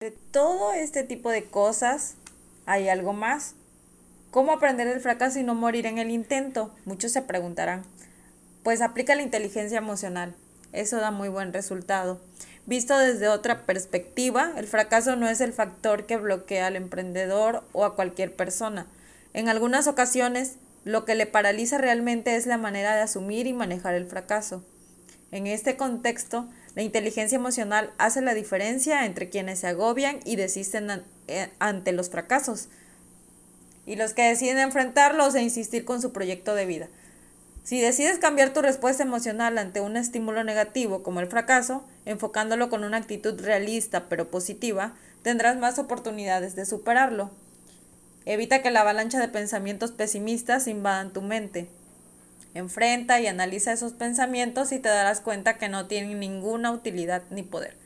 De todo este tipo de cosas hay algo más. ¿Cómo aprender del fracaso y no morir en el intento? Muchos se preguntarán. Pues aplica la inteligencia emocional. Eso da muy buen resultado. Visto desde otra perspectiva, el fracaso no es el factor que bloquea al emprendedor o a cualquier persona. En algunas ocasiones, lo que le paraliza realmente es la manera de asumir y manejar el fracaso. En este contexto, la inteligencia emocional hace la diferencia entre quienes se agobian y desisten eh, ante los fracasos y los que deciden enfrentarlos e insistir con su proyecto de vida. Si decides cambiar tu respuesta emocional ante un estímulo negativo como el fracaso, enfocándolo con una actitud realista pero positiva, tendrás más oportunidades de superarlo. Evita que la avalancha de pensamientos pesimistas invadan tu mente. Enfrenta y analiza esos pensamientos y te darás cuenta que no tienen ninguna utilidad ni poder.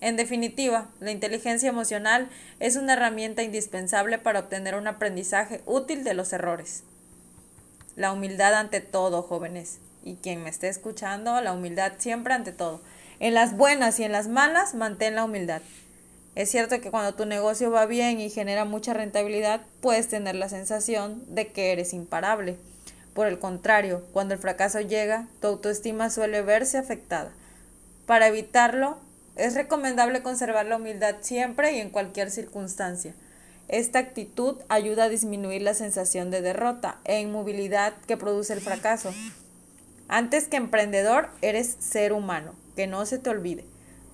En definitiva, la inteligencia emocional es una herramienta indispensable para obtener un aprendizaje útil de los errores. La humildad ante todo, jóvenes. Y quien me esté escuchando, la humildad siempre ante todo. En las buenas y en las malas, mantén la humildad. Es cierto que cuando tu negocio va bien y genera mucha rentabilidad, puedes tener la sensación de que eres imparable. Por el contrario, cuando el fracaso llega, tu autoestima suele verse afectada. Para evitarlo, es recomendable conservar la humildad siempre y en cualquier circunstancia. Esta actitud ayuda a disminuir la sensación de derrota e inmovilidad que produce el fracaso. Antes que emprendedor, eres ser humano, que no se te olvide.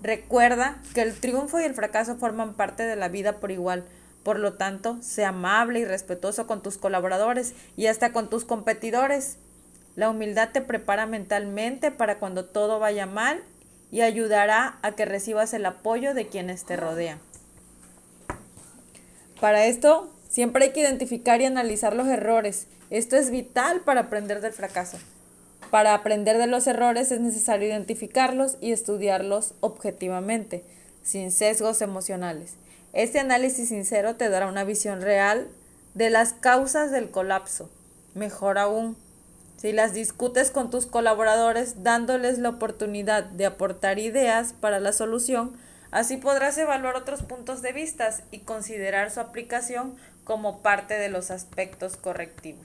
Recuerda que el triunfo y el fracaso forman parte de la vida por igual. Por lo tanto, sea amable y respetuoso con tus colaboradores y hasta con tus competidores. La humildad te prepara mentalmente para cuando todo vaya mal y ayudará a que recibas el apoyo de quienes te rodean. Para esto, siempre hay que identificar y analizar los errores. Esto es vital para aprender del fracaso. Para aprender de los errores es necesario identificarlos y estudiarlos objetivamente, sin sesgos emocionales. Este análisis sincero te dará una visión real de las causas del colapso. Mejor aún, si las discutes con tus colaboradores dándoles la oportunidad de aportar ideas para la solución, así podrás evaluar otros puntos de vista y considerar su aplicación como parte de los aspectos correctivos.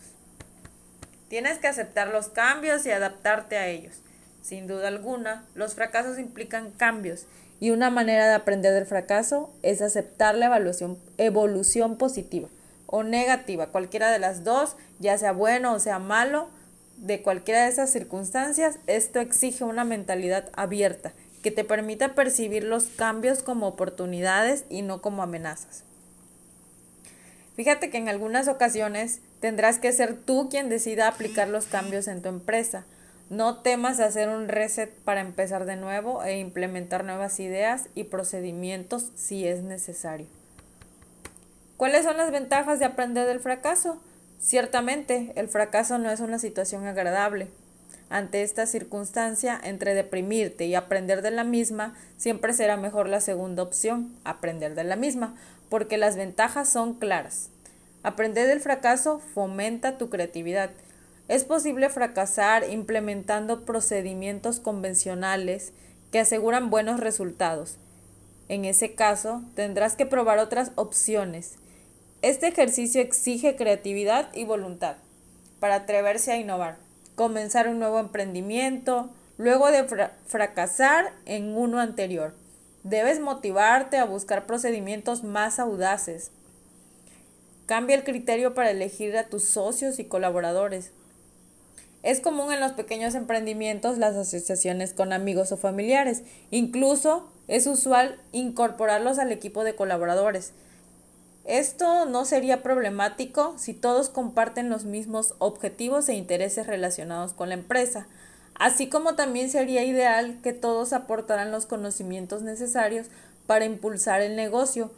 Tienes que aceptar los cambios y adaptarte a ellos. Sin duda alguna, los fracasos implican cambios y una manera de aprender del fracaso es aceptar la evaluación, evolución positiva o negativa, cualquiera de las dos, ya sea bueno o sea malo, de cualquiera de esas circunstancias, esto exige una mentalidad abierta que te permita percibir los cambios como oportunidades y no como amenazas. Fíjate que en algunas ocasiones tendrás que ser tú quien decida aplicar los cambios en tu empresa no temas hacer un reset para empezar de nuevo e implementar nuevas ideas y procedimientos si es necesario. ¿Cuáles son las ventajas de aprender del fracaso? Ciertamente, el fracaso no es una situación agradable. Ante esta circunstancia, entre deprimirte y aprender de la misma, siempre será mejor la segunda opción, aprender de la misma, porque las ventajas son claras. Aprender del fracaso fomenta tu creatividad es posible fracasar implementando procedimientos convencionales que aseguran buenos resultados. En ese caso, tendrás que probar otras opciones. Este ejercicio exige creatividad y voluntad para atreverse a innovar, comenzar un nuevo emprendimiento, luego de fracasar en uno anterior. Debes motivarte a buscar procedimientos más audaces. Cambia el criterio para elegir a tus socios y colaboradores. Es común en los pequeños emprendimientos las asociaciones con amigos o familiares. Incluso es usual incorporarlos al equipo de colaboradores. Esto no sería problemático si todos comparten los mismos objetivos e intereses relacionados con la empresa, así como también sería ideal que todos aportaran los conocimientos necesarios para impulsar el negocio,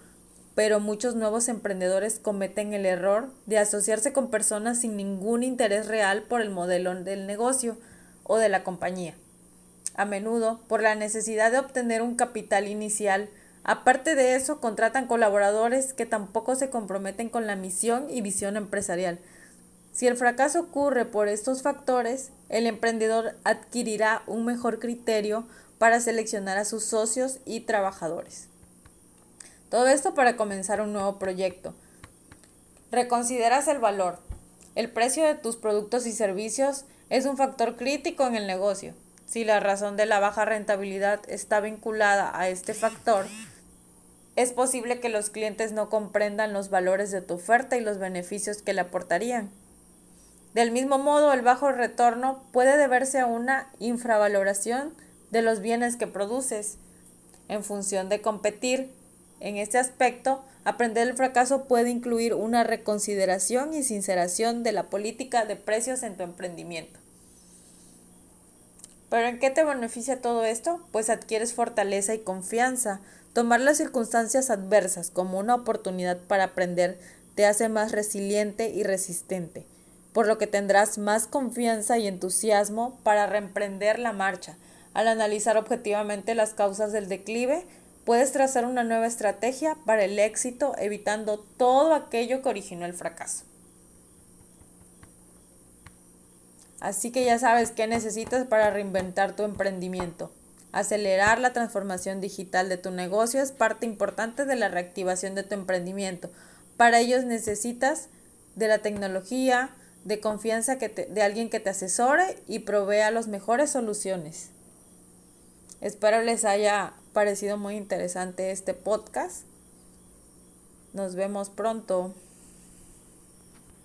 pero muchos nuevos emprendedores cometen el error de asociarse con personas sin ningún interés real por el modelo del negocio o de la compañía. A menudo, por la necesidad de obtener un capital inicial, aparte de eso, contratan colaboradores que tampoco se comprometen con la misión y visión empresarial. Si el fracaso ocurre por estos factores, el emprendedor adquirirá un mejor criterio para seleccionar a sus socios y trabajadores. Todo esto para comenzar un nuevo proyecto. Reconsideras el valor. El precio de tus productos y servicios es un factor crítico en el negocio. Si la razón de la baja rentabilidad está vinculada a este factor, es posible que los clientes no comprendan los valores de tu oferta y los beneficios que le aportarían. Del mismo modo, el bajo retorno puede deberse a una infravaloración de los bienes que produces. En función de competir en este aspecto, aprender el fracaso puede incluir una reconsideración y sinceración de la política de precios en tu emprendimiento. ¿Pero en qué te beneficia todo esto? Pues adquieres fortaleza y confianza. Tomar las circunstancias adversas como una oportunidad para aprender te hace más resiliente y resistente, por lo que tendrás más confianza y entusiasmo para reemprender la marcha. Al analizar objetivamente las causas del declive, puedes trazar una nueva estrategia para el éxito, evitando todo aquello que originó el fracaso. Así que ya sabes qué necesitas para reinventar tu emprendimiento. Acelerar la transformación digital de tu negocio es parte importante de la reactivación de tu emprendimiento. Para ello necesitas de la tecnología, de confianza que de alguien que te asesore y provea las mejores soluciones. Espero les haya parecido muy interesante este podcast. Nos vemos pronto.